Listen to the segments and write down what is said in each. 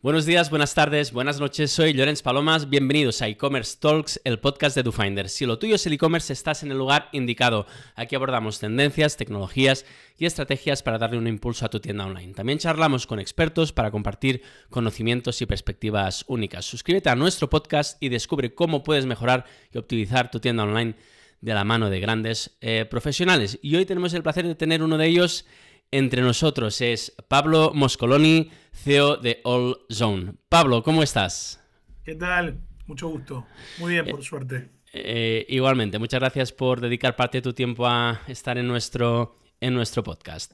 Buenos días, buenas tardes, buenas noches, soy Lorenz Palomas, bienvenidos a e-commerce talks, el podcast de DoFinder. Si lo tuyo es el e-commerce, estás en el lugar indicado. Aquí abordamos tendencias, tecnologías y estrategias para darle un impulso a tu tienda online. También charlamos con expertos para compartir conocimientos y perspectivas únicas. Suscríbete a nuestro podcast y descubre cómo puedes mejorar y optimizar tu tienda online de la mano de grandes eh, profesionales. Y hoy tenemos el placer de tener uno de ellos entre nosotros es Pablo Moscoloni, CEO de All Zone. Pablo, ¿cómo estás? ¿Qué tal? Mucho gusto. Muy bien, por suerte. Eh, igualmente, muchas gracias por dedicar parte de tu tiempo a estar en nuestro, en nuestro podcast.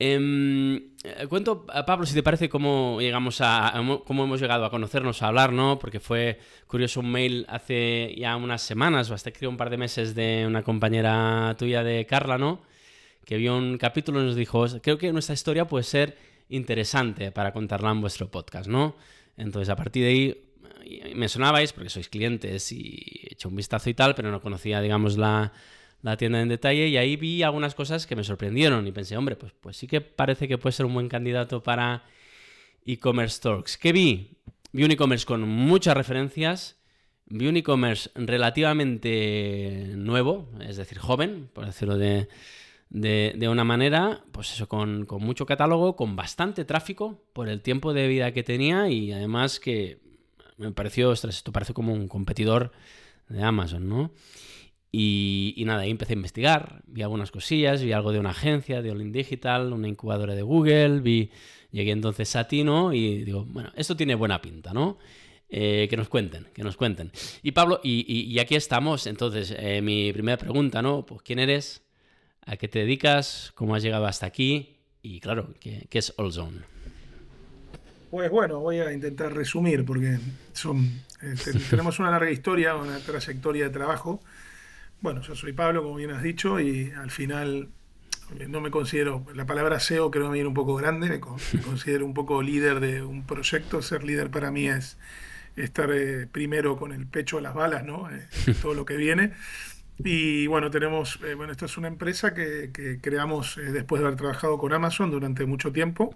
Em, cuento, Pablo, si te parece cómo llegamos a, cómo hemos llegado a conocernos, a hablar, ¿no? Porque fue curioso un mail hace ya unas semanas, o hasta creo un par de meses, de una compañera tuya de Carla, ¿no? Que vio un capítulo y nos dijo, creo que nuestra historia puede ser interesante para contarla en vuestro podcast, ¿no? Entonces, a partir de ahí, me sonabais, porque sois clientes y he hecho un vistazo y tal, pero no conocía, digamos, la, tienda en detalle y ahí vi algunas cosas que me sorprendieron y pensé, hombre, pues, pues sí que parece que puede ser un buen candidato para e-commerce talks. ¿Qué vi? Vi un e-commerce con muchas referencias, vi un e-commerce relativamente nuevo, es decir, joven, por decirlo de, de, una manera, pues eso, con, mucho catálogo, con bastante tráfico por el tiempo de vida que tenía y además que me pareció, esto parece como un competidor de Amazon, ¿no? Y, nada, ahí empecé a investigar, vi algunas cosillas, vi algo de una agencia, de All Digital, una incubadora de Google, vi, llegué entonces a Tino y digo, bueno, esto tiene buena pinta, ¿no? Eh, que nos cuenten, que nos cuenten. Y Pablo, y, aquí estamos, entonces, eh, mi primera pregunta, ¿no? Pues, ¿quién eres? A qué te dedicas, cómo has llegado hasta aquí y claro, qué, es Allzone. Pues bueno, voy a intentar resumir porque son, este, tenemos una larga historia, una trayectoria de trabajo. Bueno, yo soy Pablo, como bien has dicho, y al final no me considero, la palabra SEO creo que me viene un poco grande, me, considero un poco líder de un proyecto. Ser líder para mí es estar eh, primero con el pecho a las balas, ¿no? Eh, todo lo que viene. Y bueno, tenemos, eh, bueno, esto es una empresa que, creamos eh, después de haber trabajado con Amazon durante mucho tiempo.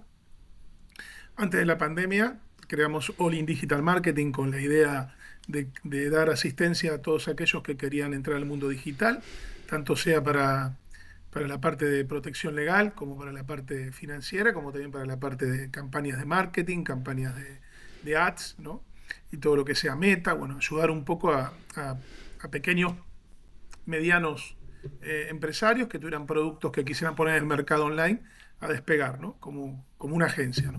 Antes de la pandemia, creamos All in Digital Marketing con la idea de, dar asistencia a todos aquellos que querían entrar al mundo digital, tanto sea para, para la parte de protección legal, como para la parte financiera, como también para la parte de campañas de marketing, campañas de, de ads, ¿no? Y todo lo que sea meta, bueno, ayudar un poco a, a pequeños medianos eh, empresarios que tuvieran productos que quisieran poner en el mercado online a despegar, ¿no? Como, como una agencia.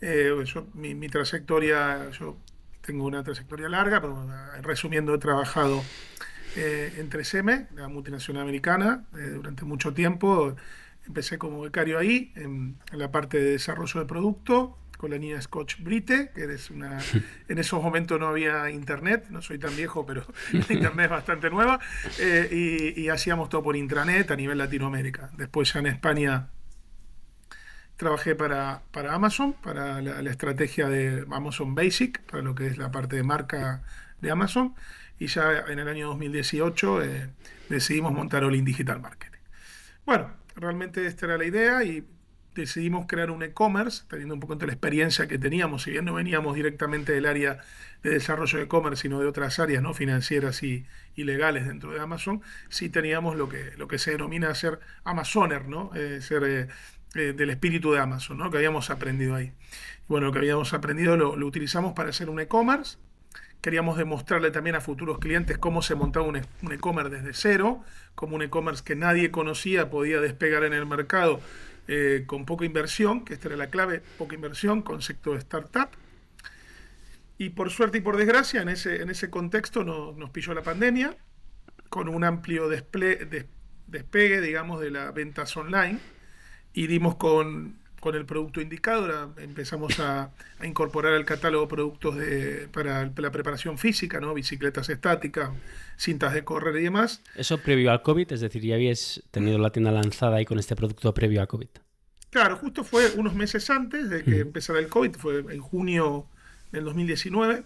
Eh, mi, trayectoria, yo tengo una trayectoria larga, pero eh, resumiendo, he trabajado en 3M, la multinacional americana, durante mucho tiempo. Empecé como becario ahí, en, en la parte de desarrollo de producto, con la niña Scotch Brite, que eres una... En esos momentos no había internet, no soy tan viejo, pero la internet es bastante nueva, eh, y, hacíamos todo por intranet a nivel Latinoamérica. Después ya en España trabajé para, para Amazon, para la, estrategia de Amazon Basic, para lo que es la parte de marca de Amazon, y ya en el año 2018 eh, decidimos montar All in Digital Marketing. Bueno, realmente esta era la idea y decidimos crear un e-commerce, teniendo un poco de la experiencia que teníamos, si bien no veníamos directamente del área de desarrollo de e-commerce, sino de otras áreas ¿no? financieras y, legales dentro de Amazon, sí teníamos lo que, lo que se denomina ser Amazoner, ¿no? Eh, ser eh, eh, del espíritu de Amazon, ¿no? que habíamos aprendido ahí. Bueno, lo que habíamos aprendido lo, utilizamos para hacer un e-commerce. Queríamos demostrarle también a futuros clientes cómo se montaba un e-commerce desde cero, como un e-commerce que nadie conocía podía despegar en el mercado eh, con poca inversión, que esta era la clave, poca inversión, concepto de startup. Y por suerte y por desgracia, en ese, en ese contexto nos pilló la pandemia, con un amplio despegue, digamos, de las ventas online, y dimos con con el producto indicado, empezamos a, incorporar al catálogo productos de, para la preparación física, ¿no? bicicletas estáticas, cintas de correr y demás. ¿Eso previo al COVID? Es decir, ¿ya habías tenido la tienda lanzada ahí con este producto previo a COVID? Claro, justo fue unos meses antes de que empezara el COVID, fue en junio del 2019.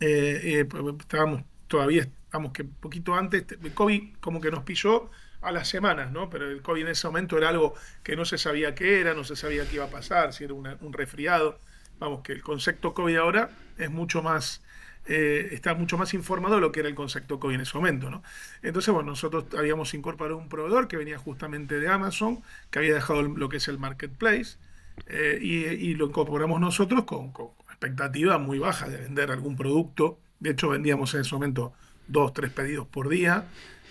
Eh, eh, estábamos todavía, vamos que poquito antes, el COVID como que nos pilló a las semanas, ¿no? Pero el COVID en ese momento era algo que no se sabía qué era, no se sabía qué iba a pasar, si era un resfriado. vamos, que el concepto COVID ahora es mucho más, eh, está mucho más informado de lo que era el concepto COVID en ese momento, ¿no? Entonces, bueno, nosotros habíamos incorporado un proveedor que venía justamente de Amazon, que había dejado lo que es el marketplace, eh, y, lo incorporamos nosotros con, con expectativa muy baja de vender algún producto. De hecho, vendíamos en ese momento dos, tres pedidos por día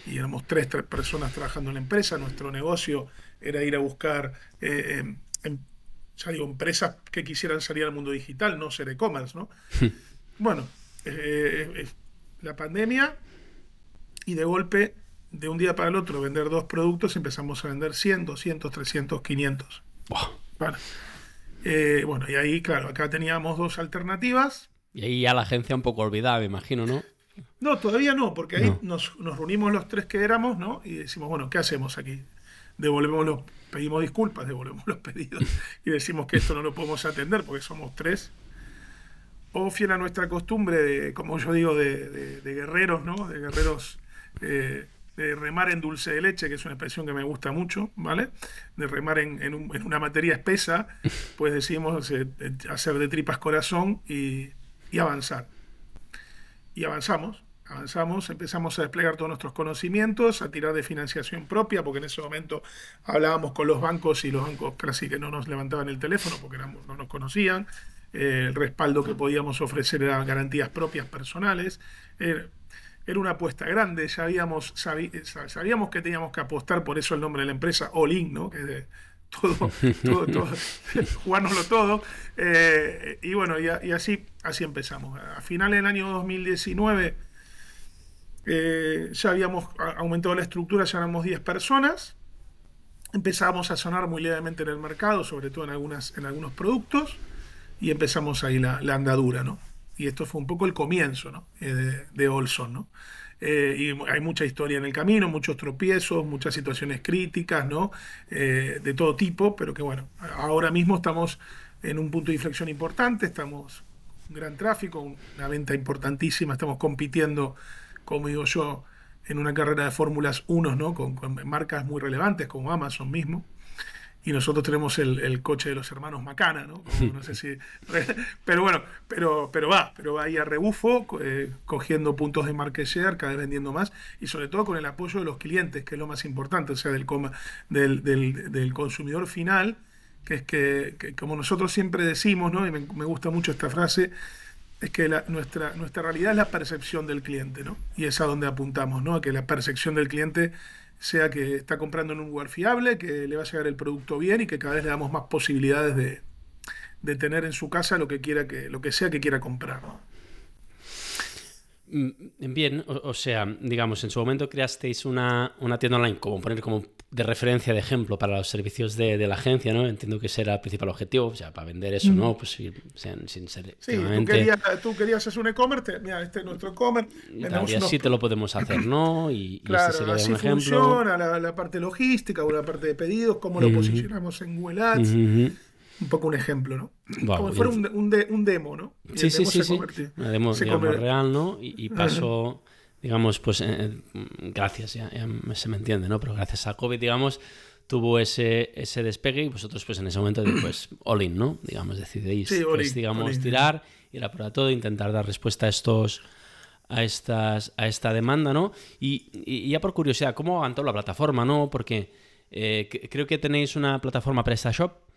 y éramos tres, tres personas trabajando en la empresa. Nuestro negocio era ir a buscar, eh, em, em, ya digo, empresas que quisieran salir al mundo digital, no ser e-commerce, ¿no? bueno, eh, eh, la pandemia y de golpe, de un día para el otro, vender dos productos, empezamos a vender 100, 200, 300, 500. bueno, y ahí, claro, acá teníamos dos alternativas. Y ahí ya la agencia un poco olvidada, me imagino, ¿no? No, todavía no, porque ahí Nos, reunimos los tres que éramos, ¿no? Y decimos, bueno, ¿qué hacemos aquí? Devolvemos los, pedimos disculpas, devolvemos los pedidos y decimos que esto no lo podemos atender porque somos tres. O fiel a nuestra costumbre de, como yo digo, de, guerreros, ¿no? De guerreros eh, de remar en dulce de leche, que es una expresión que me gusta mucho, ¿vale? De remar en, una materia espesa, pues decidimos eh, hacer de tripas corazón y avanzar y avanzamos. Avanzamos, empezamos a desplegar todos nuestros conocimientos, a tirar de financiación propia, porque en ese momento hablábamos con los bancos y los bancos casi que no nos levantaban el teléfono porque no nos conocían. Eh, el respaldo que podíamos ofrecer eran garantías propias personales. era una apuesta grande, ya habíamos, sabíamos que teníamos que apostar, por eso el nombre de la empresa, All In, ¿no? que todo, todo, todo jugárnoslo todo. Eh, y bueno, y, así, así empezamos. A finales del año 2019 eh, ya habíamos aumentado la estructura, ya éramos 10 personas. Empezamos a sonar muy levemente en el mercado, sobre todo en, algunas, en algunos productos, y empezamos ahí la, andadura, ¿no? Y esto fue un poco el comienzo ¿no? Eh, de, Olson, ¿no? Eh, y hay mucha historia en el camino, muchos tropiezos, muchas situaciones críticas, ¿no? De todo tipo, pero que bueno, ahora mismo estamos en un punto de inflexión importante, estamos un gran tráfico, una venta importantísima, estamos compitiendo, como digo yo, en una carrera de Fórmulas 1, ¿no? Con, con marcas muy relevantes como Amazon mismo y nosotros tenemos el, coche de los hermanos Macana, ¿no? no sé si, pero bueno, pero, pero va, pero va ahí a rebufo, eh, cogiendo puntos de market share, cada vez vendiendo más, y sobre todo con el apoyo de los clientes, que es lo más importante, o sea, del, del, del, del consumidor final, que es que, como nosotros siempre decimos, ¿no? y me, me gusta mucho esta frase, es que la, nuestra, nuestra realidad es la percepción del cliente, ¿no? Y es a donde apuntamos, ¿no? A que la percepción del cliente sea que está comprando en un lugar fiable, que le va a llegar el producto bien y que cada vez le damos más posibilidades de, tener en su casa lo que quiera que, lo que sea que quiera comprar. Mm, bien, o, sea, digamos, en su momento creasteis una, una tienda online, como poner como de referencia, de ejemplo para los servicios de, la agencia, ¿no? Entiendo que ese era el principal objetivo, o sea, para vender eso, ¿no? Pues sin, sin ser Sí, tú querías, tú querías, hacer un e-commerce, mira, este es nuestro e-commerce. Y así te lo podemos hacer, ¿no? Y, claro, este sería un ejemplo. funciona la, la, parte logística o la parte de pedidos, cómo lo posicionamos en Google Ads. Un poco un ejemplo, ¿no? Como si fuera un, un, un, demo, ¿no? sí, sí, sí, sí. Una demo, digamos, real, ¿no? Y, paso digamos, pues eh, gracias, ya, se me entiende, ¿no? Pero gracias a COVID, digamos, tuvo ese, ese despegue y vosotros pues en ese momento pues all in, ¿no? Digamos, decidéis, pues, digamos, tirar, ir a por todo, intentar dar respuesta a estos a estas a esta demanda, ¿no? Y, ya por curiosidad, ¿cómo aguantó la plataforma, no? Porque eh, creo que tenéis una plataforma PrestaShop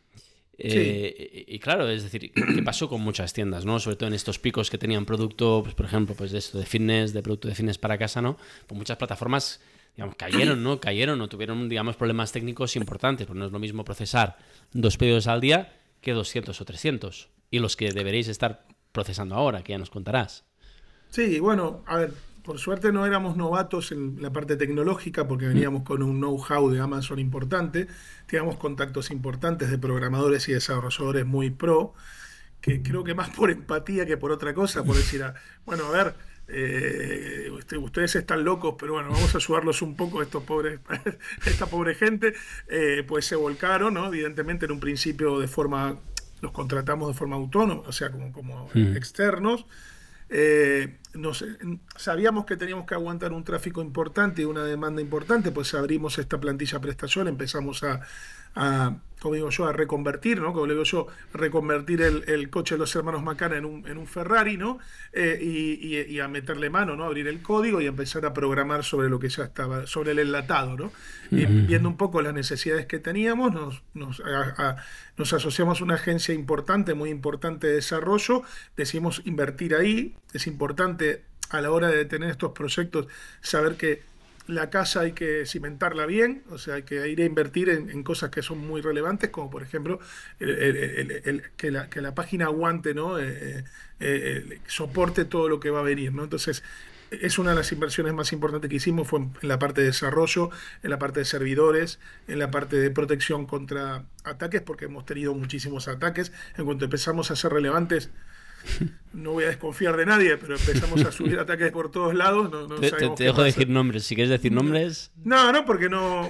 eh, y claro, es decir, ¿qué pasó con muchas tiendas, ¿no? Sobre todo en estos picos que tenían producto, pues por ejemplo, pues de esto de fitness, de producto de fitness para casa, ¿no? Pues muchas plataformas, digamos, cayeron, ¿no? Cayeron o tuvieron, digamos, problemas técnicos importantes. Pues no es lo mismo procesar dos pedidos al día que 200 o 300. Y los que deberéis estar procesando ahora, que ya nos contarás. Sí, bueno, a ver, por suerte no éramos novatos en la parte tecnológica porque veníamos con un know-how de Amazon importante, teníamos contactos importantes de programadores y desarrolladores muy pro, que creo que más por empatía que por otra cosa, por decir, ah, bueno, a ver, eh, ustedes están locos, pero bueno, vamos a ayudarlos un poco, estos pobres, esta pobre gente, eh, pues se volcaron, ¿no? Evidentemente en un principio de forma, los contratamos de forma autónoma, o sea, como, como externos. Eh, sabíamos que teníamos que aguantar un tráfico importante y una demanda importante, pues abrimos esta plantilla prestación, empezamos a, a como digo yo, a reconvertir, ¿no? Como digo yo, reconvertir el, coche de los hermanos Macana en un, en un Ferrari, ¿no? Eh, y, a meterle mano, ¿no? Abrir el código y empezar a programar sobre lo que ya estaba, sobre el enlatado, ¿no? Y viendo un poco las necesidades que teníamos, nos, nos, nos asociamos a una agencia importante, muy importante de desarrollo, decidimos invertir ahí, es importante a la hora de tener estos proyectos saber que la casa hay que cimentarla bien, o sea, hay que ir a invertir en, cosas que son muy relevantes, como por ejemplo que, la, página aguante, ¿no? Eh, eh, eh, soporte todo lo que va a venir, ¿no? Entonces, es una de las inversiones más importantes que hicimos, fue en la parte de desarrollo, en la parte de servidores, en la parte de protección contra ataques, porque hemos tenido muchísimos ataques. En cuanto empezamos a ser relevantes, no voy a desconfiar de nadie, pero empezamos a subir ataques por todos lados. te, dejo de decir nombres, si quieres decir nombres. No, no, porque no.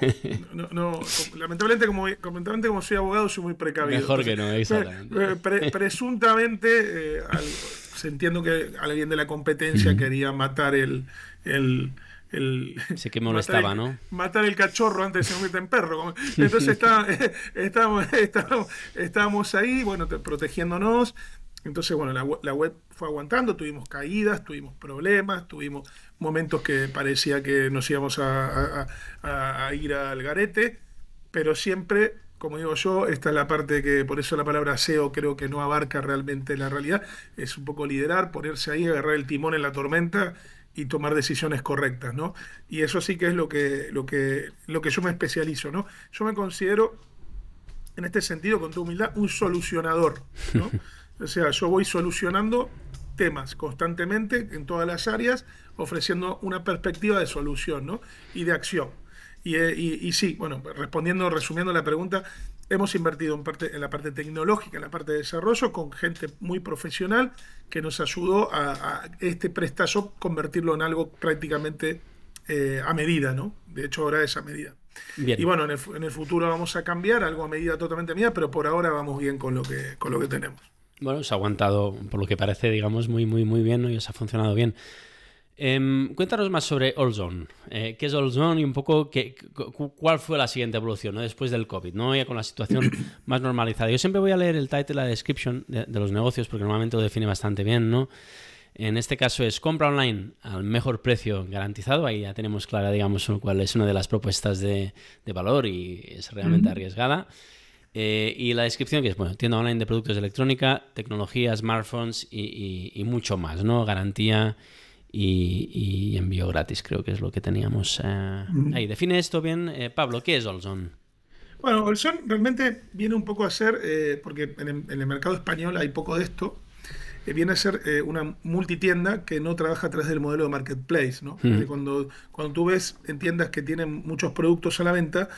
lamentablemente, como, lamentablemente, como soy abogado, soy muy precavido. Mejor que no, exactamente. presuntamente, eh, se entiendo que alguien de la competencia quería matar el. el el, sé que molestaba, ¿no? Matar el cachorro antes de se convierta en perro. Entonces está, estábamos, estábamos, estábamos ahí, bueno, protegiéndonos. Entonces, bueno, la, web fue aguantando, tuvimos caídas, tuvimos problemas, tuvimos momentos que parecía que nos íbamos a, ir al garete, pero siempre, como digo yo, esta es la parte que, por eso la palabra SEO creo que no abarca realmente la realidad, es un poco liderar, ponerse ahí, agarrar el timón en la tormenta y tomar decisiones correctas, ¿no? Y eso sí que es lo que, lo que, lo que yo me especializo, ¿no? Yo me considero, en este sentido, con tu humildad, un solucionador, ¿no? O sea, yo voy solucionando temas constantemente en todas las áreas, ofreciendo una perspectiva de solución ¿no? y de acción. Y, eh, sí, bueno, respondiendo, resumiendo la pregunta, hemos invertido en, parte, en la parte tecnológica, en la parte de desarrollo, con gente muy profesional que nos ayudó a, este PrestaShop convertirlo en algo prácticamente eh, a medida, ¿no? De hecho, ahora es a medida. Y bueno, en el, en el, futuro vamos a cambiar algo a medida totalmente a medida, pero por ahora vamos bien con lo que, con lo que tenemos. Bueno, se ha aguantado, por lo que parece, digamos, muy, muy, muy bien y os ha funcionado bien. Em, cuéntanos más sobre Allzone. Eh, ¿Qué es Allzone y un poco qué, cuál fue la siguiente evolución después del COVID? ¿no? Ya con la situación más normalizada. Yo siempre voy a leer el title, la description de, los negocios porque normalmente lo define bastante bien. ¿no? En este caso es compra online al mejor precio garantizado. Ahí ya tenemos clara, digamos, cuál es una de las propuestas de, valor y es realmente arriesgada. Eh, y la descripción que es, bueno, tienda online de productos de electrónica, tecnología, smartphones y, mucho más, ¿no? Garantía y, envío gratis, creo que es lo que teníamos eh, ahí. Define esto bien, eh, Pablo, ¿qué es Olson? Bueno, Olson realmente viene un poco a ser, porque en el, mercado español hay poco de esto, viene a ser una multitienda que no trabaja a través del modelo de marketplace, ¿no? Cuando, cuando tú ves en tiendas que tienen muchos productos a la venta,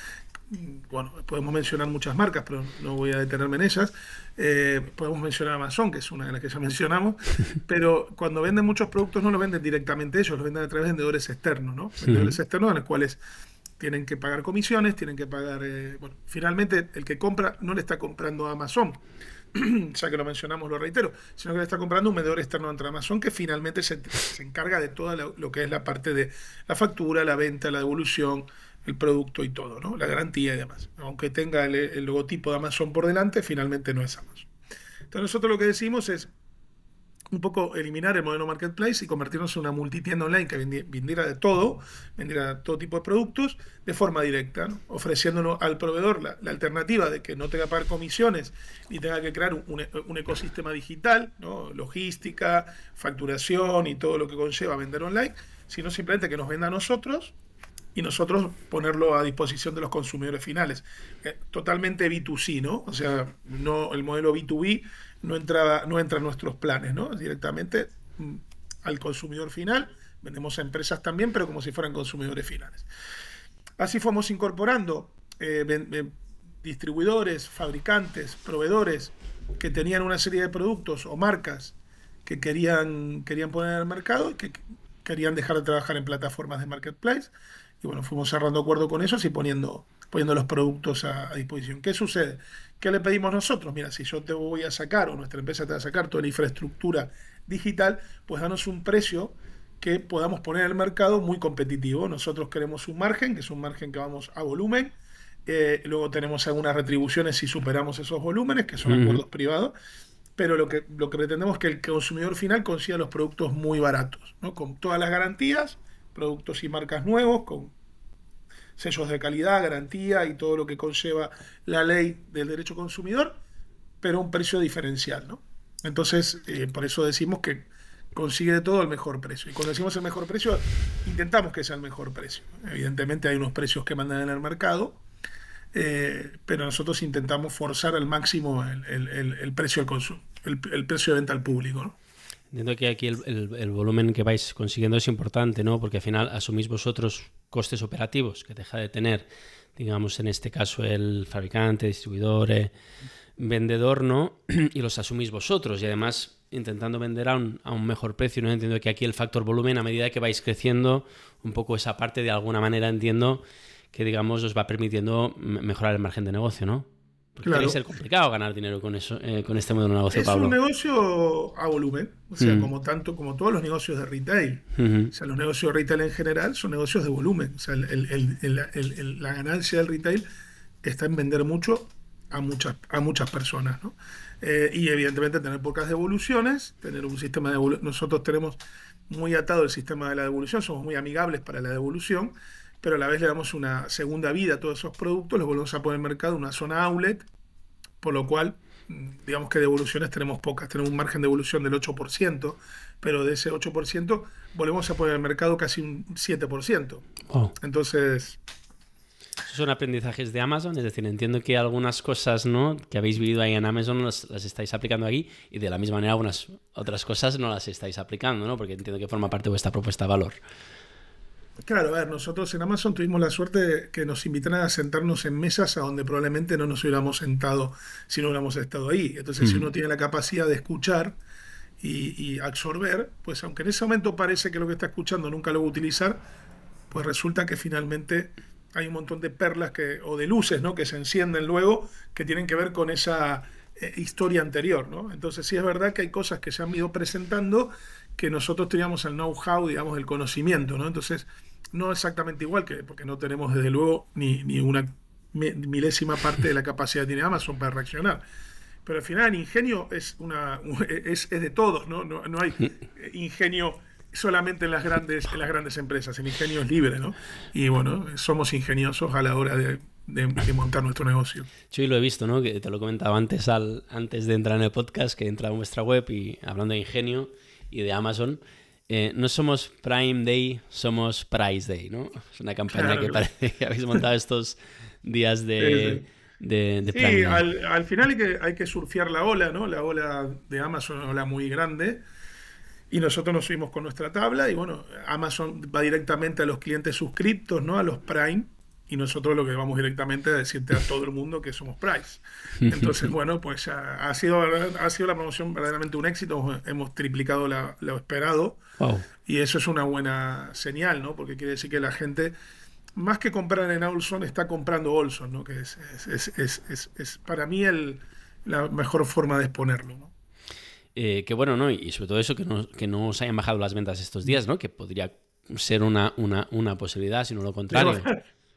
bueno, podemos mencionar muchas marcas, pero no voy a detenerme en ellas. Eh, podemos mencionar Amazon, que es una de las que ya mencionamos, pero cuando venden muchos productos no lo venden directamente ellos, lo venden a través de vendedores externos, ¿no? Vendedores externos en los cuales tienen que pagar comisiones, tienen que pagar... Eh, bueno, finalmente el que compra no le está comprando a Amazon, ya que lo mencionamos, lo reitero, sino que le está comprando un vendedor externo entre Amazon que finalmente se, encarga de todo lo, que es la parte de la factura, la venta, la devolución, el producto y todo, ¿no? La garantía y demás. Aunque tenga el, logotipo de Amazon por delante, finalmente no es Amazon. Entonces nosotros lo que decimos es un poco eliminar el modelo marketplace y convertirnos en una multitienda online que vendiera de todo, vendiera todo tipo de productos de forma directa, ofreciéndonos al proveedor la, alternativa de que no tenga que pagar comisiones ni tenga que crear un, ecosistema digital, logística, facturación y todo lo que conlleva vender online, sino simplemente que nos venda a nosotros y nosotros ponerlo a disposición de los consumidores finales. Eh, totalmente B2C, ¿no? O sea, no el modelo B2B no entra, no entra en nuestros planes, ¿no? Directamente mm, al consumidor final. Vendemos a empresas también, pero como si fueran consumidores finales. Así fuimos incorporando eh, eh, distribuidores, fabricantes, proveedores que tenían una serie de productos o marcas que querían, querían poner el mercado y que querían dejar de trabajar en plataformas de marketplace y bueno, fuimos cerrando acuerdo con ellos y poniendo, poniendo los productos a, disposición. ¿Qué sucede? ¿Qué le pedimos nosotros? Mira, si yo te voy a sacar o nuestra empresa te va a sacar toda la infraestructura digital, pues danos un precio que podamos poner el mercado muy competitivo. Nosotros queremos un margen, que es un margen que vamos a volumen, Eh, luego tenemos algunas retribuciones si superamos esos volúmenes, que son acuerdos privados. Pero lo que, lo que pretendemos es que el consumidor final consiga los productos muy baratos, ¿no? con todas las garantías, productos y marcas nuevos, con sellos de calidad, garantía y todo lo que conlleva la ley del derecho consumidor, pero un precio diferencial. ¿no? Entonces, eh, por eso decimos que consigue de todo el mejor precio. Y cuando decimos el mejor precio, intentamos que sea el mejor precio. Evidentemente hay unos precios que mandan en el mercado, eh, pero nosotros intentamos forzar al máximo el, precio consumo, el, precio de venta al público. Entiendo que aquí el, volumen que vais consiguiendo es importante, ¿no? Porque al final asumís vosotros costes operativos que deja de tener, digamos, en este caso el fabricante, distribuidor, eh, vendedor, ¿no? y los asumís vosotros. Y además intentando vender a un, a un, mejor precio. ¿no? Entiendo que aquí el factor volumen, a medida que vais creciendo, un poco esa parte de alguna manera entiendo que, digamos, os va permitiendo mejorar el margen de negocio, ¿no? Porque claro. ser complicado ganar dinero con eso, eh, con este modelo de negocio, es Pablo. Es un negocio a volumen, o sea, mm. como tanto, como todos los negocios de retail. O sea, los negocios de retail en general son negocios de volumen. O sea, el, el, la ganancia del retail está en vender mucho a muchas, a muchas personas, ¿no? Eh, y evidentemente tener pocas devoluciones, tener un sistema de Nosotros tenemos muy atado el sistema de la devolución, somos muy amigables para la devolución, pero a la vez le damos una segunda vida a todos esos productos, los volvemos a poner en el mercado, una zona outlet, por lo cual, mm, digamos que devoluciones tenemos pocas, tenemos un margen de devolución del 8%, pero de ese 8% volvemos a poner en el mercado casi un 7%. Entonces, son aprendizajes de Amazon, es decir, entiendo que algunas cosas ¿no? que habéis vivido ahí en Amazon las, estáis aplicando aquí y de la misma manera algunas otras cosas no las estáis aplicando, ¿no? porque entiendo que forma parte de vuestra propuesta de valor. Claro, a ver, nosotros en Amazon tuvimos la suerte de que nos invitaran a sentarnos en mesas a donde probablemente no nos hubiéramos sentado si no hubiéramos estado ahí. Entonces, si uno tiene la capacidad de escuchar y, y absorber, pues aunque en ese momento parece que lo que está escuchando nunca lo va a utilizar, pues resulta que finalmente hay un montón de perlas que, o de luces ¿no? que se encienden luego que tienen que ver con esa eh, historia anterior. ¿no? Entonces sí es verdad que hay cosas que se han ido presentando que nosotros teníamos el know-how, digamos, el conocimiento. ¿no? Entonces, no exactamente igual, que porque no tenemos desde luego ni, ni una milésima parte de la capacidad que tiene Amazon para reaccionar. Pero al final el ingenio es, una, es, es de todos, ¿no? No, no hay ingenio solamente en las grandes, en las grandes empresas. El ingenio es libre, ¿no? Y bueno, somos ingeniosos a la hora de, montar nuestro negocio. Yo lo he visto, ¿no? Que te lo comentaba antes, al, antes de entrar en el podcast, que entra en vuestra web y hablando de ingenio y de Amazon. Eh, no somos Prime Day, somos Price Day, ¿no? Es una campaña que parece que habéis montado estos días de, de, sí, al, al, final hay que, hay que surfear la ola, ¿no? La ola de Amazon, una ola muy grande y nosotros nos subimos con nuestra tabla y bueno, Amazon va directamente a los clientes suscriptos, ¿no? A los Prime. Y nosotros lo que vamos directamente a decirte a todo el mundo que somos Price. Entonces, bueno, pues ha, sido, ha sido la promoción verdaderamente un éxito. Hemos triplicado lo esperado. Y eso es una buena señal, ¿no? Porque quiere decir que la gente, más que comprar en Olson, está comprando Olson, ¿no? Que es, es, es, es para mí el, la mejor forma de exponerlo, ¿no? Eh, que bueno, ¿no? Y sobre todo eso, que no, que no os hayan bajado las ventas estos días, ¿no? Que podría ser una, una, una posibilidad, sino lo contrario.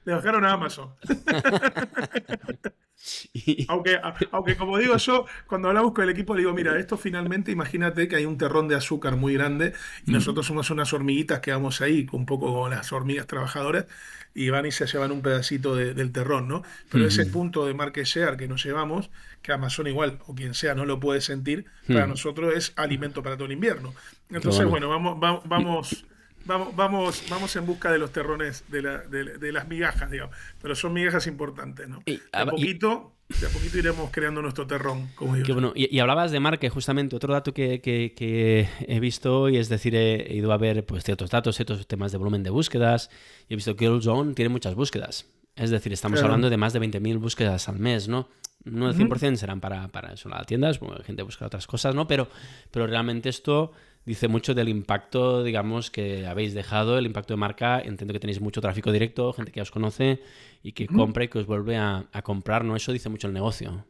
Le bajaron a Amazon. aunque, aunque, como digo yo, cuando hablamos con el equipo, le digo, mira, esto finalmente, imagínate que hay un terrón de azúcar muy grande y nosotros somos unas hormiguitas que vamos ahí, un poco como las hormigas trabajadoras, y van y se llevan un pedacito del terrón, ¿no? Pero ese punto de market share que nos llevamos, que Amazon igual, o quien sea, no lo puede sentir, para nosotros es alimento para todo el invierno. Entonces, bueno, vamos, vamos, vamos, vamos, vamos en busca de los terrones, de, la, de, las migajas, digamos. Pero son migajas importantes, ¿no? Y, a poquito... De a poquito iremos creando nuestro terrón, como digo. bueno. y, hablabas de marca, justamente otro dato que, que, he visto hoy, es decir, he, ido a ver pues, ciertos datos, ciertos temas de volumen de búsquedas, y he visto que Zone tiene muchas búsquedas. Es decir, estamos hablando de más de 20.000 búsquedas al mes, ¿no? No el 100% serán para, para eso, las tiendas, gente busca otras cosas, ¿no? Pero, pero realmente esto dice mucho del impacto, digamos, que habéis dejado, el impacto de marca. Entiendo que tenéis mucho tráfico directo, gente que os conoce y que compra y que os vuelve a, comprar, ¿no? Eso dice mucho el negocio.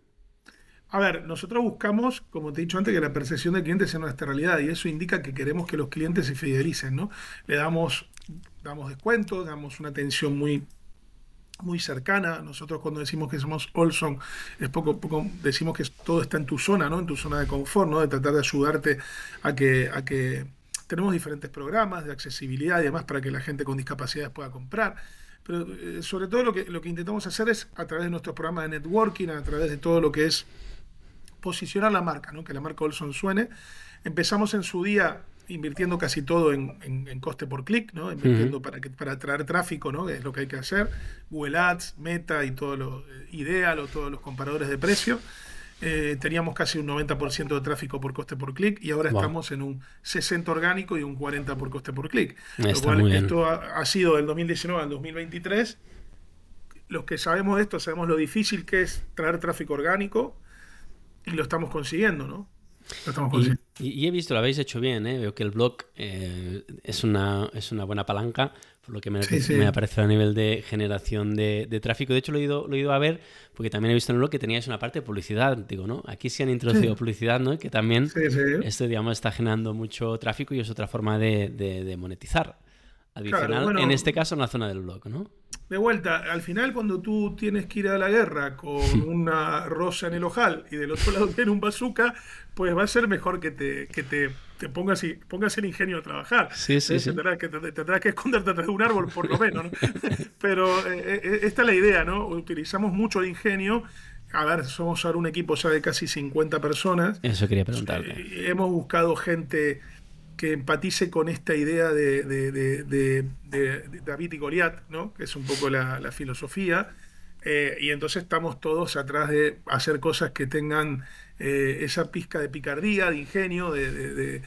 A ver, nosotros buscamos, como te he dicho antes, que la percepción del cliente sea nuestra realidad y eso indica que queremos que los clientes se fidelicen, ¿no? Le damos, damos descuentos, damos una atención muy muy cercana. Nosotros cuando decimos que somos Olson, es poco, poco decimos que todo está en tu zona, ¿no? En tu zona de confort, ¿no? De tratar de ayudarte a que, a que tenemos diferentes programas de accesibilidad y demás para que la gente con discapacidades pueda comprar. Pero eh, sobre todo lo que, lo que intentamos hacer es a través de nuestros programas de networking, a través de todo lo que es posicionar la marca, ¿no? que la marca Olson suene. Empezamos en su día invirtiendo casi todo en, coste por clic, ¿no? invirtiendo para, que, para atraer tráfico, ¿no? es lo que hay que hacer, Google Ads, Meta y todo lo eh, Ideal o todos los comparadores de precio. Eh, teníamos casi un 90% de tráfico por coste por clic y ahora estamos en un 60 orgánico y un 40 por coste por clic. Lo cual esto ha, sido del 2019 al 2023. Los que sabemos de esto sabemos lo difícil que es traer tráfico orgánico y lo estamos consiguiendo, ¿no? Y, he visto, lo habéis hecho bien, ¿eh? veo que el blog eh, es, una, es una buena palanca, por lo que me, me ha parecido a nivel de generación de, tráfico. De hecho, lo he, ido, lo he ido a ver porque también he visto en el blog que teníais una parte de publicidad, digo, ¿no? Aquí se han introducido publicidad, ¿no? Que también esto, digamos, está generando mucho tráfico y es otra forma de, monetizar. Adicional, en este caso, en la zona del blog, ¿no? de vuelta, al final cuando tú tienes que ir a la guerra con una rosa en el ojal y del otro lado tiene un bazooka, pues va a ser mejor que te, que te, te pongas, y, pongas el ingenio a trabajar. Sí, sí, sí. Tendrás, que, tendrás que esconderte detrás de un árbol por lo menos. ¿no? Pero eh, eh, esta es la idea, ¿no? Utilizamos mucho el ingenio. A ver, somos ahora un equipo ya de casi 50 personas. Eso quería preguntarle. Eh, hemos buscado gente que empatice con esta idea de, David y Goliat, ¿no? que es un poco la, filosofía. Eh, y entonces estamos todos atrás de hacer cosas que tengan eh, esa pizca de picardía, de ingenio, de,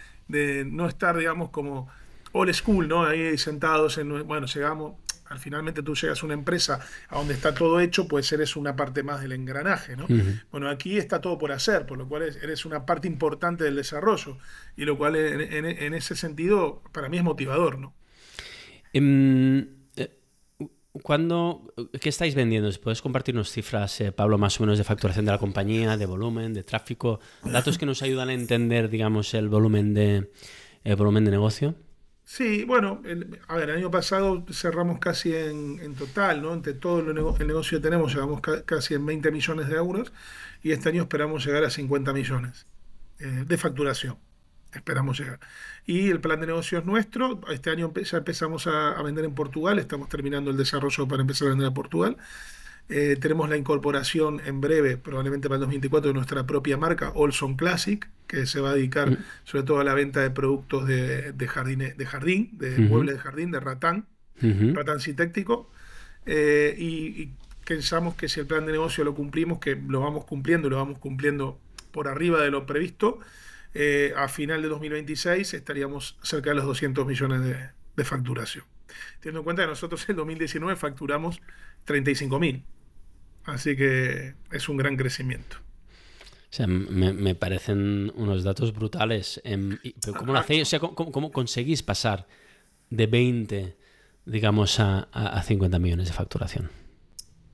no estar, digamos, como old school, ¿no? Ahí sentados en, bueno, llegamos, al finalmente tú llegas a una empresa a donde está todo hecho, pues eres una parte más del engranaje, ¿no? Bueno, aquí está todo por hacer, por lo cual eres una parte importante del desarrollo, y lo cual en, ese sentido para mí es motivador, ¿no? ¿Cuándo, ¿Qué estáis vendiendo? ¿Puedes compartirnos cifras, eh, Pablo, más o menos de facturación de la compañía, de volumen, de tráfico? Datos que nos ayudan a entender, digamos, el volumen de, el volumen de negocio. Sí, bueno, el, a ver, el año pasado cerramos casi en, total, ¿no? Entre todo el, negocio que tenemos, llegamos casi en 20 millones de euros y este año esperamos llegar a 50 millones eh, de facturación. Esperamos llegar. Y el plan de negocio es nuestro. Este año ya empezamos a, a vender en Portugal, estamos terminando el desarrollo para empezar a vender a Portugal. Eh, tenemos la incorporación en breve, probablemente para el 2024, de nuestra propia marca, Olson Classic, que se va a dedicar mm. sobre todo a la venta de productos de, de, jardín, de jardín, de muebles de jardín, de ratán, ratán sintético. Eh, y, pensamos que si el plan de negocio lo cumplimos, que lo vamos cumpliendo, lo vamos cumpliendo por arriba de lo previsto, eh, a final de 2026 estaríamos cerca de los 200 millones de, de facturación. Teniendo en cuenta que nosotros en 2019 facturamos 35 mil. Así que es un gran crecimiento. O sea, me, parecen unos datos brutales. Em, ¿Cómo lo ah, hacéis? O sea, ¿cómo, conseguís pasar de 20, digamos, a, a, 50 millones de facturación?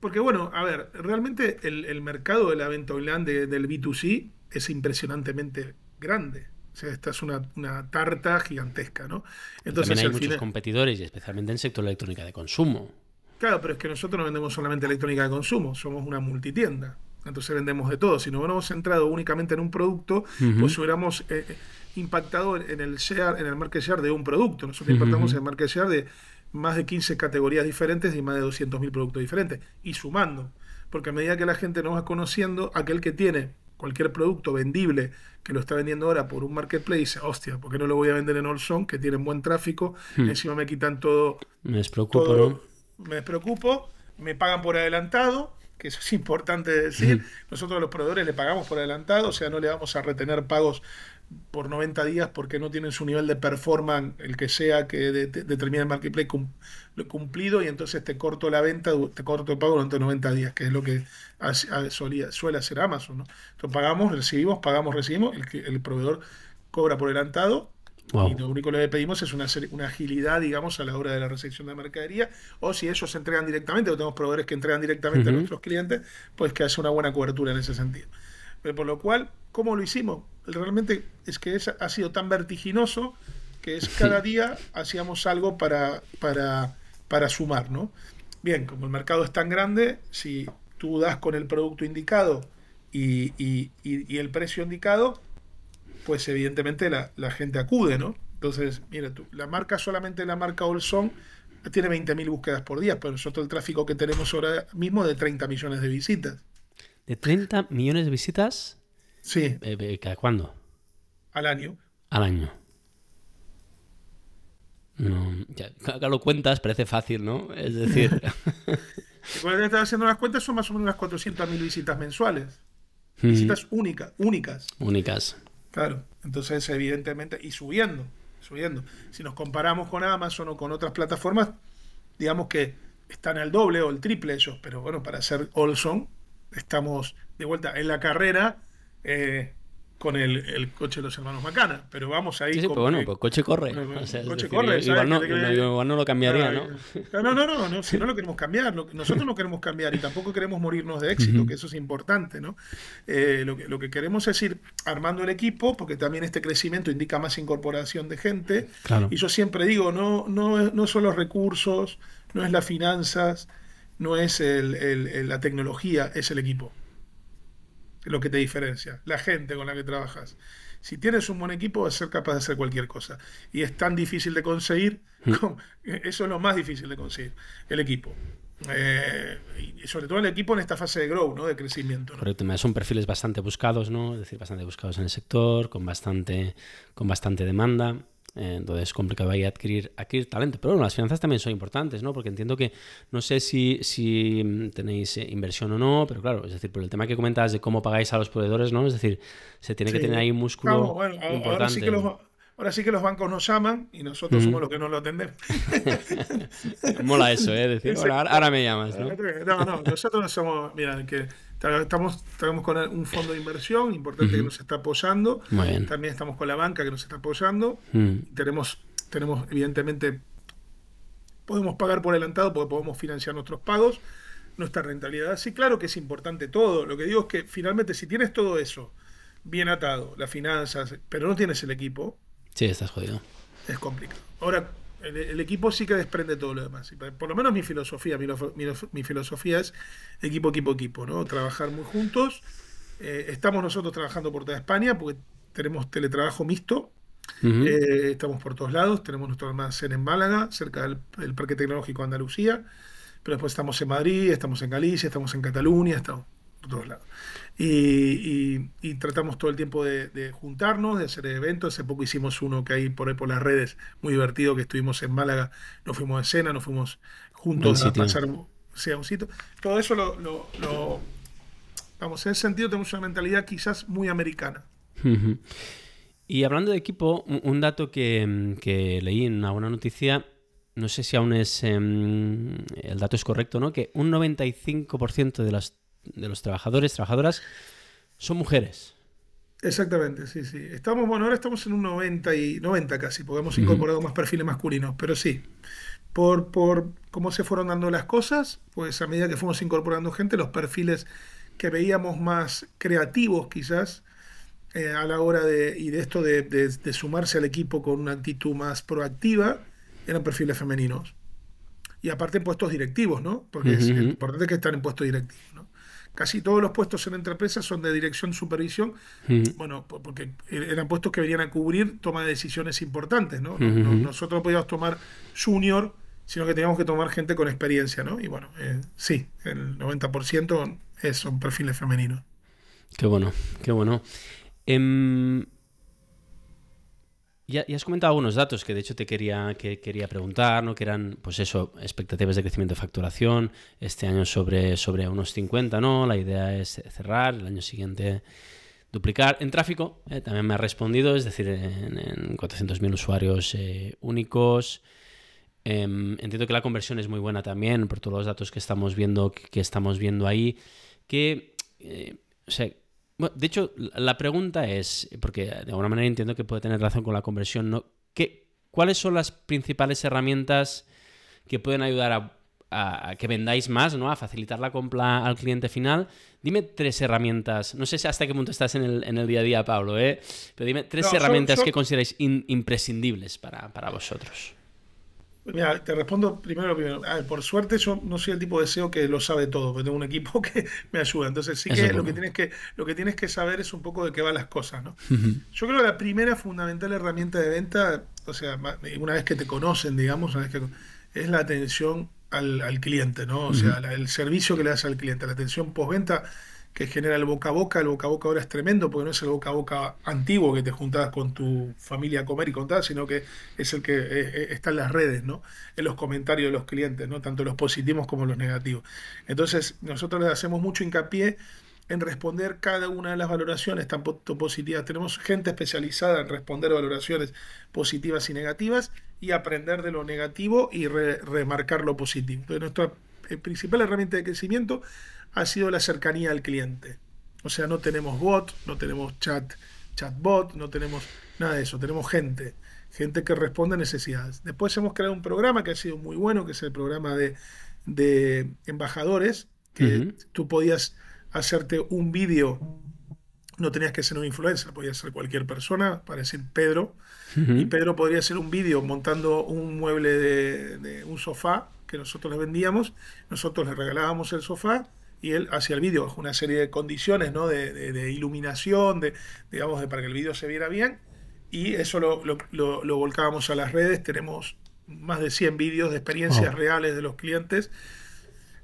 Porque, bueno, a ver, realmente el, mercado de la venta online del B2C es impresionantemente grande. O sea, esta es una, tarta gigantesca, ¿no? Entonces, También hay muchos competidores, y especialmente en el sector electrónica de consumo. Claro, pero es que nosotros no vendemos solamente electrónica de consumo, somos una multitienda. Entonces vendemos de todo. Si no hubiéramos centrado únicamente en un producto, pues hubiéramos eh, eh, impactado en el share, en el market share de un producto. Nosotros impactamos en el market share de más de 15 categorías diferentes y más de 200.000 productos diferentes. Y sumando. Porque a medida que la gente nos va conociendo, aquel que tiene cualquier producto vendible que lo está vendiendo ahora por un marketplace, dice, hostia, ¿por qué no lo voy a vender en Olson, que tienen buen tráfico? Hmm. Encima me quitan todo. Me despreocupo, ¿no? me preocupo, me pagan por adelantado, que eso es importante decir. Nosotros los proveedores le pagamos por adelantado, o sea, no le vamos a retener pagos por 90 días porque no tienen su nivel de performance, el que sea que determine el marketplace cumplido, y entonces te corto la venta, te corto el pago durante 90 días, que es lo que suele hacer Amazon. ¿no? Entonces pagamos, recibimos, pagamos, recibimos, el, el proveedor cobra por adelantado y lo único que le pedimos es una, una agilidad, digamos, a la hora de la recepción de mercadería. O si ellos se entregan directamente, o tenemos proveedores que entregan directamente a nuestros clientes, pues que hace una buena cobertura en ese sentido. Pero por lo cual, ¿cómo lo hicimos? Realmente es que es, ha sido tan vertiginoso que es cada día hacíamos algo para, para, para sumar, ¿no? bien, como el mercado es tan grande, si tú das con el producto indicado y, el precio indicado, pues evidentemente la, gente acude, ¿no? Entonces, mira, tú, la marca, solamente la marca Olson, tiene 20.000 búsquedas por día, pero nosotros el tráfico que tenemos ahora mismo es de 30 millones de visitas. ¿De 30 millones de visitas? Sí. Eh, eh, ¿Cada cuándo? Al año. Al año. No, ya, lo cuentas, parece fácil, ¿no? Es decir... Cuando estás haciendo las cuentas son más o menos unas 400.000 visitas mensuales. Visitas únicas, únicas. Únicas. Claro, entonces evidentemente, y subiendo, subiendo. Si nos comparamos con Amazon o con otras plataformas, digamos que están al doble o el triple ellos, pero bueno, para ser Olson, estamos de vuelta en la carrera. Eh, con el, coche de los hermanos Macana, pero vamos ahí. Sí, sí, pero bueno, pues coche corre. coche corre, igual, no, igual, no, lo cambiaría, ¿no? No, no, no, no, si no lo queremos cambiar, nosotros no queremos cambiar y tampoco queremos morirnos de éxito, que eso es importante, ¿no? Eh, lo, que, lo que queremos es ir armando el equipo, porque también este crecimiento indica más incorporación de gente. Y yo siempre digo, no, no, no son los recursos, no es las finanzas, no es el, la tecnología, es el equipo lo que te diferencia, la gente con la que trabajas. Si tienes un buen equipo, vas a ser capaz de hacer cualquier cosa. Y es tan difícil de conseguir, mm. eso es lo más difícil de conseguir, el equipo. Eh, y sobre todo el equipo en esta fase de grow, ¿no? de crecimiento. ¿no? son perfiles bastante buscados, ¿no? Es decir, bastante buscados en el sector, con bastante, con bastante demanda. Eh, entonces es complicado ahí adquirir, adquirir talento. Pero bueno, las finanzas también son importantes, ¿no? Porque entiendo que no sé si, si tenéis eh, inversión o no, pero claro, es decir, por el tema que comentabas de cómo pagáis a los proveedores, ¿no? Es decir, se tiene que tener ahí un músculo importante. Ahora sí, que los, ahora sí que los bancos nos llaman y nosotros somos los que no lo atendemos. Mola eso, ¿eh? Decir, ahora, me llamas, ¿no? No, no, nosotros somos, mira, que Estamos, estamos con un fondo de inversión importante que nos está apoyando. También estamos con la banca que nos está apoyando. Mm. Tenemos, tenemos, evidentemente, podemos pagar por adelantado porque podemos financiar nuestros pagos. Nuestra rentabilidad. Sí, claro que es importante todo. Lo que digo es que finalmente, si tienes todo eso bien atado, las finanzas, pero no tienes el equipo. Sí, estás jodido. Es complicado. Ahora, el, equipo sí que desprende todo lo demás. Por lo menos mi filosofía, mi, filosofía es equipo, equipo, equipo, ¿no? Trabajar muy juntos. Eh, estamos nosotros trabajando por toda España porque tenemos teletrabajo mixto. Eh, estamos por todos lados. Tenemos nuestro almacén en Málaga, cerca del, Parque Tecnológico de Andalucía. Pero después estamos en Madrid, estamos en Galicia, estamos en Cataluña, estamos por todos lados. Y, tratamos todo el tiempo de, juntarnos, de hacer eventos. Hace poco hicimos uno que hay por ahí por las redes, muy divertido, que estuvimos en Málaga, nos fuimos a escena, nos fuimos juntos a pasar sea un sitio. Todo eso lo, Vamos, en ese sentido tenemos una mentalidad quizás muy americana. Y hablando de equipo, un dato que, leí en una buena noticia, no sé si aún es em, el dato es correcto, ¿no? Que un 95% de las de los trabajadores, trabajadoras, son mujeres. Exactamente, sí, sí. Estamos, bueno, ahora estamos en un 90 y 90 casi, porque hemos incorporado más perfiles masculinos, pero sí. Por, por cómo se fueron dando las cosas, pues a medida que fuimos incorporando gente, los perfiles que veíamos más creativos quizás eh, a la hora de, y de esto de, sumarse al equipo con una actitud más proactiva, eran perfiles femeninos. Y aparte en puestos directivos, ¿no? Porque es importante que estén en puestos directivos, ¿no? Casi todos los puestos en la empresa son de dirección supervisión, bueno, porque eran puestos que venían a cubrir toma de decisiones importantes, ¿no? nosotros no podíamos tomar junior, sino que teníamos que tomar gente con experiencia, ¿no? Y bueno, eh, sí, el 90% son perfiles femeninos. Qué bueno, qué bueno. Em, ya, has comentado algunos datos que de hecho te quería, que quería preguntar, ¿no? Que eran, pues eso, expectativas de crecimiento de facturación, este año sobre, sobre unos 50, ¿no? La idea es cerrar, el año siguiente duplicar. En tráfico eh, también me ha respondido, es decir, en, 400.000 usuarios eh, únicos. Em, entiendo que la conversión es muy buena también, por todos los datos que estamos viendo, que, estamos viendo ahí, que... Eh, o sea, de hecho, la pregunta es, porque de alguna manera entiendo que puede tener relación con la conversión, ¿no? ¿Qué, ¿Cuáles son las principales herramientas que pueden ayudar a, que vendáis más, ¿no? A facilitar la compra al cliente final. Dime tres herramientas. No sé si hasta qué punto estás en el, día a día, Pablo, ¿eh? Pero dime tres herramientas que consideráis imprescindibles para, vosotros. Mira, te respondo primero primero. por suerte yo no soy el tipo de SEO que lo sabe todo, pero tengo un equipo que me ayuda. Entonces sí que lo que tienes que lo que tienes que saber es un poco de qué van las cosas, ¿no? Yo creo que la primera fundamental herramienta de venta, o sea, una vez que te conocen, digamos, una vez que es la atención al, cliente, ¿no? O sea, el servicio que le das al cliente, la atención postventa que genera el boca a boca. El boca a boca ahora es tremendo porque no es el boca a boca antiguo que te juntabas con tu familia a comer y contar, sino que es el que eh, eh, está en las redes, ¿no? En los comentarios de los clientes, ¿no? Tanto los positivos como los negativos. Entonces, nosotros les hacemos mucho hincapié en responder cada una de las valoraciones tanto positivas. Tenemos gente especializada en responder valoraciones positivas y negativas y aprender de lo negativo y remarcar lo positivo. Entonces, nuestra eh, principal herramienta de crecimiento ha sido la cercanía al cliente. O sea, no tenemos bot, no tenemos chat, chatbot, no tenemos nada de eso, tenemos gente, gente que responde a necesidades. Después hemos creado un programa que ha sido muy bueno, que es el programa de, de embajadores, que tú podías hacerte un vídeo, no tenías que ser un influencer, podías ser cualquier persona, para decir Pedro, y Pedro podría hacer un vídeo montando un mueble de, de un sofá que nosotros le vendíamos, nosotros le regalábamos el sofá y él hacía el vídeo bajo una serie de condiciones ¿no? de, iluminación, de, digamos, de, para que el vídeo se viera bien, y eso lo, lo, volcábamos a las redes, tenemos más de 100 vídeos de experiencias reales de los clientes,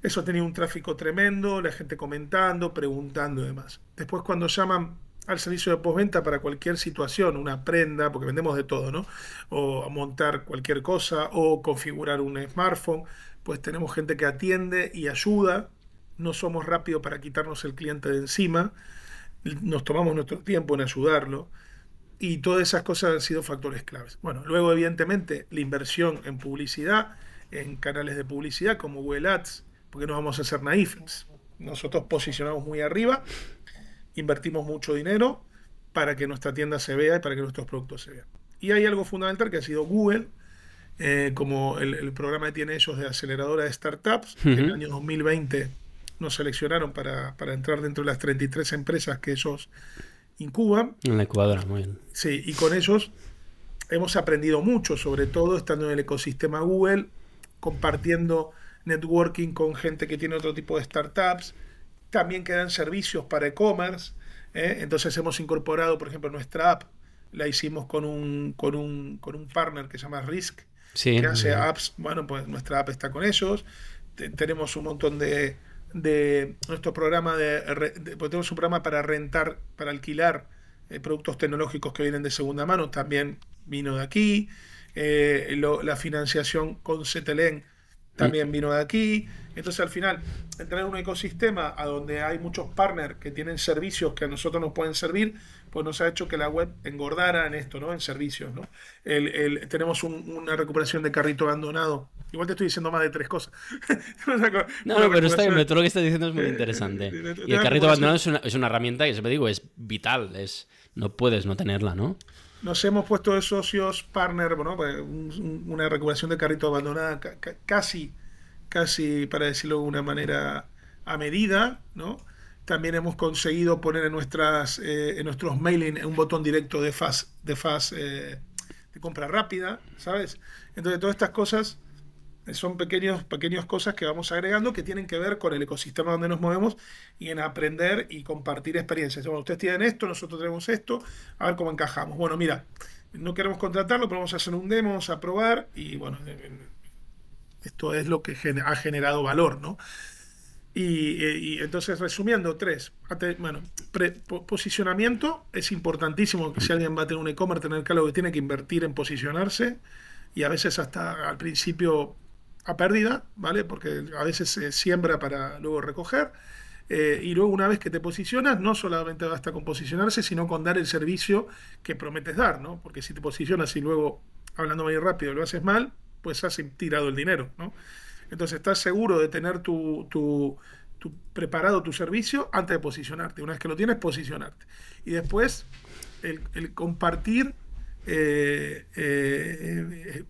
eso tenía un tráfico tremendo, la gente comentando, preguntando y demás. Después cuando llaman al servicio de postventa para cualquier situación, una prenda, porque vendemos de todo, ¿no? O montar cualquier cosa, o configurar un smartphone, pues tenemos gente que atiende y ayuda no somos rápidos para quitarnos el cliente de encima, nos tomamos nuestro tiempo en ayudarlo y todas esas cosas han sido factores claves. Bueno, luego evidentemente la inversión en publicidad, en canales de publicidad como Google Ads, porque no vamos a hacer naifes. Nosotros posicionamos muy arriba, invertimos mucho dinero para que nuestra tienda se vea y para que nuestros productos se vean. Y hay algo fundamental que ha sido Google, eh, como el, programa que tiene ellos de aceleradora de startups, en el año 2020 nos seleccionaron para, entrar dentro de las 33 empresas que ellos incuban. En la incubadora, muy bien. Sí, y con ellos hemos aprendido mucho, sobre todo estando en el ecosistema Google, compartiendo networking con gente que tiene otro tipo de startups, también quedan servicios para e-commerce, ¿eh? entonces hemos incorporado, por ejemplo, nuestra app, la hicimos con un, con un, con un partner que se llama Risk, que hace apps, bueno, pues nuestra app está con ellos, tenemos un montón de, de nuestro programa de, pues tenemos un programa para rentar, para alquilar eh, productos tecnológicos que vienen de segunda mano, también vino de aquí. Eh, la financiación con Cetelén también vino de aquí. Entonces al final, entrar en un ecosistema a donde hay muchos partners que tienen servicios que a nosotros nos pueden servir, pues nos ha hecho que la web engordara en esto, ¿no? En servicios, ¿no? El, tenemos una recuperación de carrito abandonado. Igual te estoy diciendo más de tres cosas. no, no, pero está bien, todo lo que estás diciendo es muy interesante. Y el carrito abandonado es una, es una herramienta que siempre digo, es vital, es no puedes no tenerla, ¿no? Nos hemos puesto de socios partner, bueno, pues, una recuperación de carrito abandonada casi, casi, para decirlo de una manera a medida, ¿no? También hemos conseguido poner en, nuestras, eh, en nuestros mailing un botón directo de fast, de fast eh, de compra rápida, ¿sabes? Entonces, todas estas cosas son pequeños, pequeñas cosas que vamos agregando que tienen que ver con el ecosistema donde nos movemos y en aprender y compartir experiencias. Bueno, ustedes tienen esto, nosotros tenemos esto, a ver cómo encajamos. Bueno, mira, no queremos contratarlo, pero vamos a hacer un demo, vamos a probar y bueno, esto es lo que ha generado valor, ¿no? Y, entonces, resumiendo, tres. Bueno, posicionamiento es importantísimo si alguien va a tener un e-commerce, tener claro que tiene que invertir en posicionarse y a veces hasta al principio a pérdida, ¿vale? Porque a veces se siembra para luego recoger. Eh, y luego una vez que te posicionas, no solamente basta con posicionarse, sino con dar el servicio que prometes dar, ¿no? Porque si te posicionas y luego, hablando muy rápido, lo haces mal, pues has tirado el dinero, ¿no? Entonces estás seguro de tener tu, tu, preparado tu servicio antes de posicionarte. Una vez que lo tienes, posicionarte. Y después el, compartir eh, eh,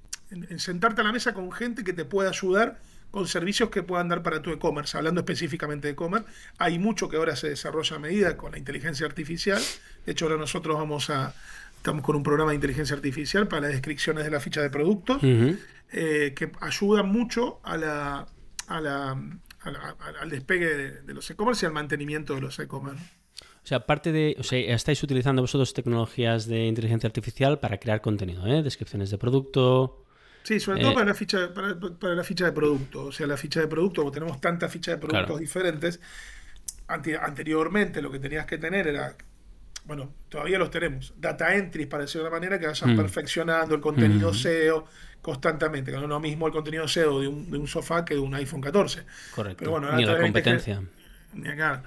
en, sentarte a la mesa con gente que te pueda ayudar con servicios que puedan dar para tu e-commerce. Hablando específicamente de e-commerce, hay mucho que ahora se desarrolla a medida con la inteligencia artificial. De hecho, ahora nosotros vamos a, estamos con un programa de inteligencia artificial para las descripciones de la ficha de productos, eh, que ayuda mucho a la, al despegue de, los e-commerce y al mantenimiento de los e-commerce. O sea, aparte de, o sea, estáis utilizando vosotros tecnologías de inteligencia artificial para crear contenido, ¿eh? Descripciones de producto. Sí, sobre todo eh, para, la ficha, para, la ficha de producto. O sea, la ficha de producto, como tenemos tantas fichas de productos diferentes, anteriormente lo que tenías que tener era, bueno, todavía los tenemos, data entries, para decirlo de una manera, que vayan mm. perfeccionando el contenido mm. SEO constantemente, que no es lo mismo el contenido SEO de un, de un sofá que de un iPhone 14. Correcto. Pero bueno, ni la competencia. ni acá.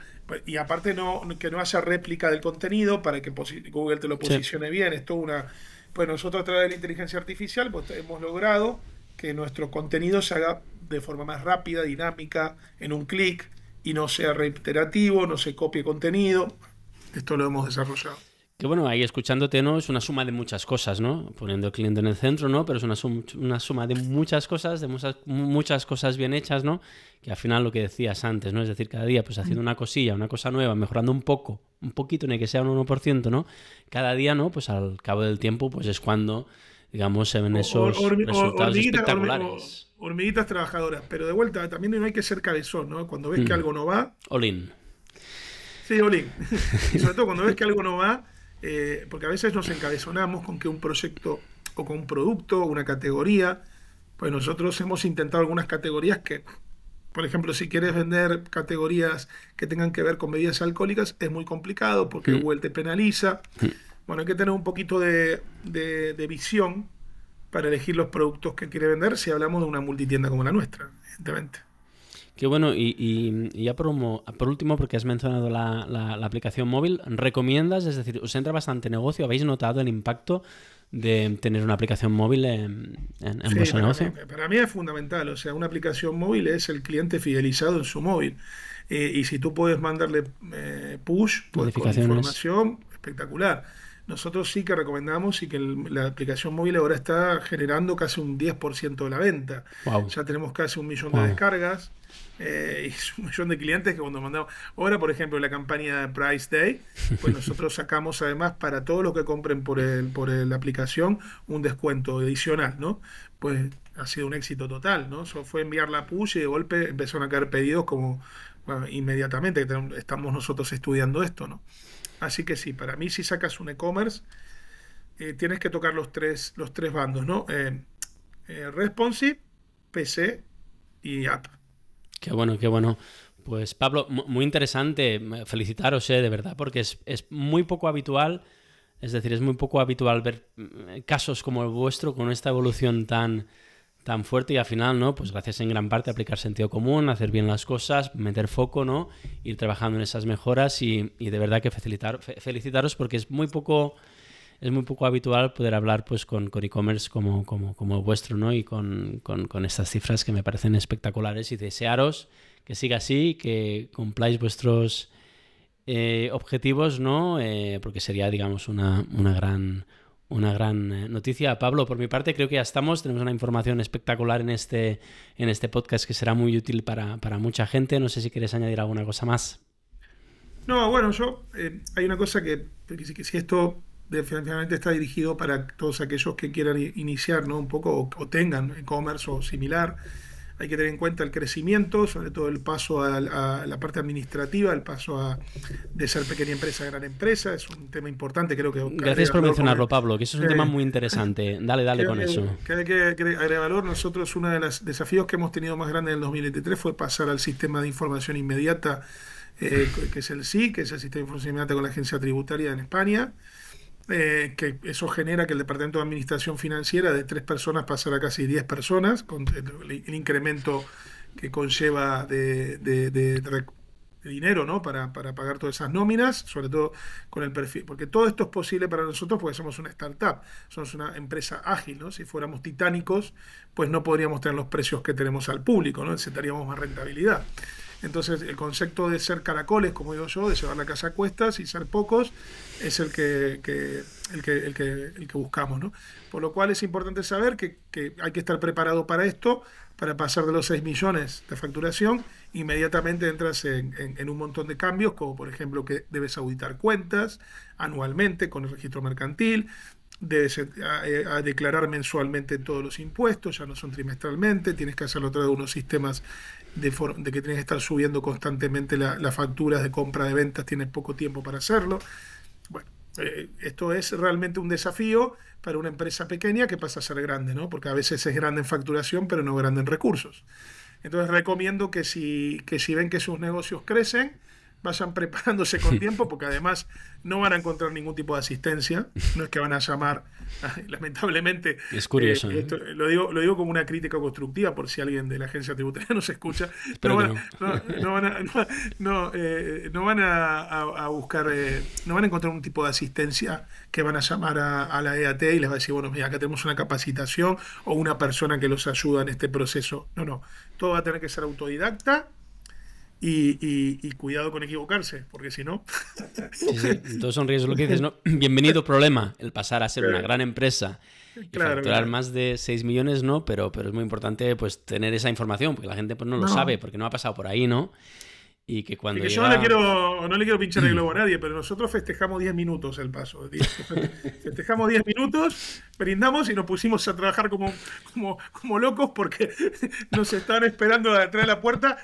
Y aparte no, que no haya réplica del contenido para que Google te lo posicione bien. Esto una. Pues nosotros a través de la inteligencia artificial pues hemos logrado que nuestro contenido se haga de forma más rápida, dinámica, en un clic y no sea reiterativo, no se copie contenido. Esto lo hemos desarrollado. Que bueno, ahí escuchándote, ¿no? Es una suma de muchas cosas, ¿no? Poniendo el cliente en el centro, ¿no? Pero es una, una suma de muchas cosas, de muchas, muchas cosas bien hechas, ¿no? Que al final lo que decías antes, ¿no? Es decir, cada día, pues haciendo una cosilla, una cosa nueva, mejorando un poco, un poquito, ni que sea un 1%, ¿no? Cada día, ¿no? Pues al cabo del tiempo, pues es cuando, digamos, se ven esos resultados espectaculares. hormiguitas trabajadoras, pero de vuelta, también no hay que ser cabezón, ¿no? Cuando ves que mm. algo no va... Olin. Sí, Olin. y sobre todo cuando ves que algo no va eh, porque a veces nos encabezonamos con que un proyecto o con un producto o una categoría, pues nosotros hemos intentado algunas categorías que, por ejemplo, si quieres vender categorías que tengan que ver con bebidas alcohólicas, es muy complicado porque mm. Google te penaliza. Mm. Bueno, hay que tener un poquito de, de visión para elegir los productos que quiere vender si hablamos de una multitienda como la nuestra, evidentemente. Qué bueno, y, ya por, por, último, porque has mencionado la, aplicación móvil, ¿recomiendas? Es decir, ¿os entra bastante negocio? ¿Habéis notado el impacto de tener una aplicación móvil en, vuestro negocio? para mí es fundamental, o sea, una aplicación móvil es el cliente fidelizado en su móvil. Eh, y si tú puedes mandarle eh, push pues, con información, espectacular. Nosotros sí que recomendamos y que la aplicación móvil ahora está generando casi un 10% de la venta. Ya tenemos casi un millón de descargas eh, y un millón de clientes que cuando mandamos. Ahora, por ejemplo, la campaña Price Day, pues nosotros sacamos además para todos los que compren por, el, por la aplicación un descuento adicional, ¿no? Pues ha sido un éxito total, ¿no? Eso fue enviar la push y de golpe empezaron a caer pedidos como inmediatamente, que estamos nosotros estudiando esto, ¿no? Así que sí, para mí si sacas un e-commerce, eh, tienes que tocar los tres, los tres bandos, ¿no? Eh, responsive, PC y app. Qué bueno, qué bueno. Pues Pablo, muy interesante. Felicitaros, eh, de verdad, porque es, muy poco habitual. Es decir, es muy poco habitual ver mm, casos como el vuestro con esta evolución tan, tan fuerte y al final, ¿no? Pues gracias en gran parte a aplicar sentido común, hacer bien las cosas, meter foco, ¿no? Ir trabajando en esas mejoras y, de verdad que felicitar, felicitaros porque es muy poco es muy poco habitual poder hablar pues con, e-commerce como, como, como, vuestro, ¿no? Y con, estas cifras que me parecen espectaculares y desearos que siga así, que cumpláis vuestros eh, objetivos, ¿no? Eh, porque sería, digamos, una, gran una gran eh, noticia. Pablo, por mi parte creo que ya estamos, tenemos una información espectacular en este, en este podcast que será muy útil para, mucha gente. No sé si quieres añadir alguna cosa más. No, bueno, yo hay una cosa que, que si esto definitivamente está dirigido para todos aquellos que quieran iniciar ¿no? un poco o, tengan e-commerce o similar. Hay que tener en cuenta el crecimiento, sobre todo el paso a, la parte administrativa, el paso a, de ser pequeña empresa a gran empresa. Es un tema importante, creo que. Gracias por mencionarlo, Pablo, que eso es un tema muy interesante. Dale, dale con eso. Que hay que agregar valor. Nosotros, uno de los desafíos que hemos tenido más grande en el 2023 fue pasar al sistema de información inmediata, eh, que es el SI, que es el sistema de información inmediata con la agencia tributaria en España. Eh, que eso genera que el Departamento de Administración Financiera de tres personas pasara a casi diez personas, con el, incremento que conlleva de, dinero ¿no? Para, para, pagar todas esas nóminas, sobre todo con el perfil, porque todo esto es posible para nosotros porque somos una startup, somos una empresa ágil, ¿no? si fuéramos titánicos, pues no podríamos tener los precios que tenemos al público, ¿no? necesitaríamos más rentabilidad. Entonces, el concepto de ser caracoles, como digo yo, de llevar la casa a cuestas y ser pocos, es el que, el que, el que, el que buscamos. ¿no? Por lo cual es importante saber que, que hay que estar preparado para esto, para pasar de los 6 millones de facturación, inmediatamente entras en, en, un montón de cambios, como por ejemplo que debes auditar cuentas anualmente con el registro mercantil, debes eh, a, declarar mensualmente todos los impuestos, ya no son trimestralmente, tienes que hacerlo a través de unos sistemas de, de que tienes que estar subiendo constantemente las facturas de compra de ventas, tienes poco tiempo para hacerlo. Bueno, eh, esto es realmente un desafío para una empresa pequeña que pasa a ser grande, ¿no? Porque a veces es grande en facturación, pero no grande en recursos. Entonces recomiendo que si, que si ven que sus negocios crecen, vayan preparándose con tiempo, porque además no van a encontrar ningún tipo de asistencia. No es que van a llamar, lamentablemente. Es curioso. Eh, lo, digo, lo digo como una crítica constructiva, por si alguien de la agencia tributaria nos escucha. No van, no. van, a, no, eh, van a, buscar, eh, no van a encontrar un tipo de asistencia que van a llamar a, la EAT y les va a decir, bueno, mira, acá tenemos una capacitación o una persona que los ayuda en este proceso. No, no. Todo va a tener que ser autodidacta y, cuidado con equivocarse, porque si no... todos son riesgos lo que dices, ¿no? Bienvenido problema, el pasar a ser una gran empresa y facturar más de 6 millones, ¿no? Pero, pero es muy importante pues tener esa información, porque la gente pues, no lo sabe, porque no ha pasado por ahí, ¿no? Y que cuando. Yo no le, quiero, no le quiero pinchar el globo a nadie, pero nosotros festejamos 10 minutos el paso. Festejamos 10 minutos, brindamos y nos pusimos a trabajar como, como, como locos porque nos estaban esperando detrás de la puerta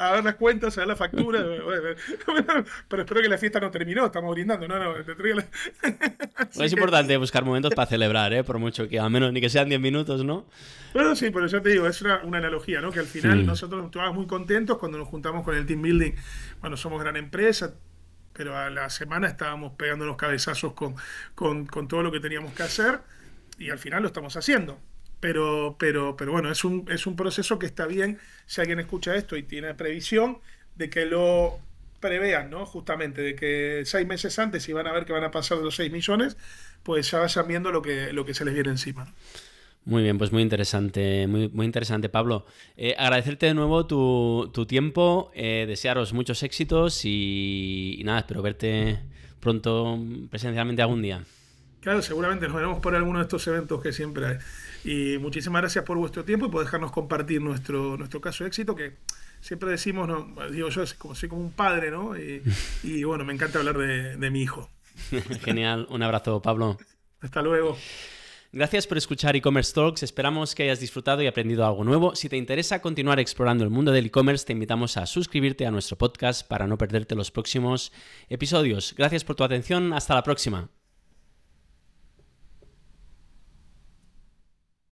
a ver las cuentas, a ver la factura. Pero espero que la fiesta no terminó, estamos brindando. No, no, es importante buscar momentos para celebrar, ¿eh? por mucho que al menos ni que sean 10 minutos, ¿no? Bueno, sí, pero ya te digo, es una, una analogía, ¿no? Que al final nosotros estábamos muy contentos cuando nos juntamos con el team building. Bueno, somos gran empresa, pero a la semana estábamos pegando los cabezazos con, con, con, todo lo que teníamos que hacer y al final lo estamos haciendo. Pero, pero, pero bueno, es un, es un proceso que está bien si alguien escucha esto y tiene previsión de que lo prevean, ¿no? Justamente, de que seis meses antes, si van a ver que van a pasar de los 6 millones, pues ya vayan viendo lo que, lo que se les viene encima. Muy bien, pues muy interesante, muy, muy interesante, Pablo. Eh, agradecerte de nuevo tu, tiempo, eh, desearos muchos éxitos y, nada, espero verte pronto presencialmente algún día. Claro, seguramente nos veremos por alguno de estos eventos que siempre hay. Y muchísimas gracias por vuestro tiempo y por dejarnos compartir nuestro, nuestro caso de éxito, que siempre decimos, ¿no? digo yo, como, soy como un padre, ¿no? Y, bueno, me encanta hablar de, de mi hijo. Genial, un abrazo, Pablo. Hasta luego. Gracias por escuchar e-commerce talks, esperamos que hayas disfrutado y aprendido algo nuevo. Si te interesa continuar explorando el mundo del e-commerce, te invitamos a suscribirte a nuestro podcast para no perderte los próximos episodios. Gracias por tu atención, hasta la próxima.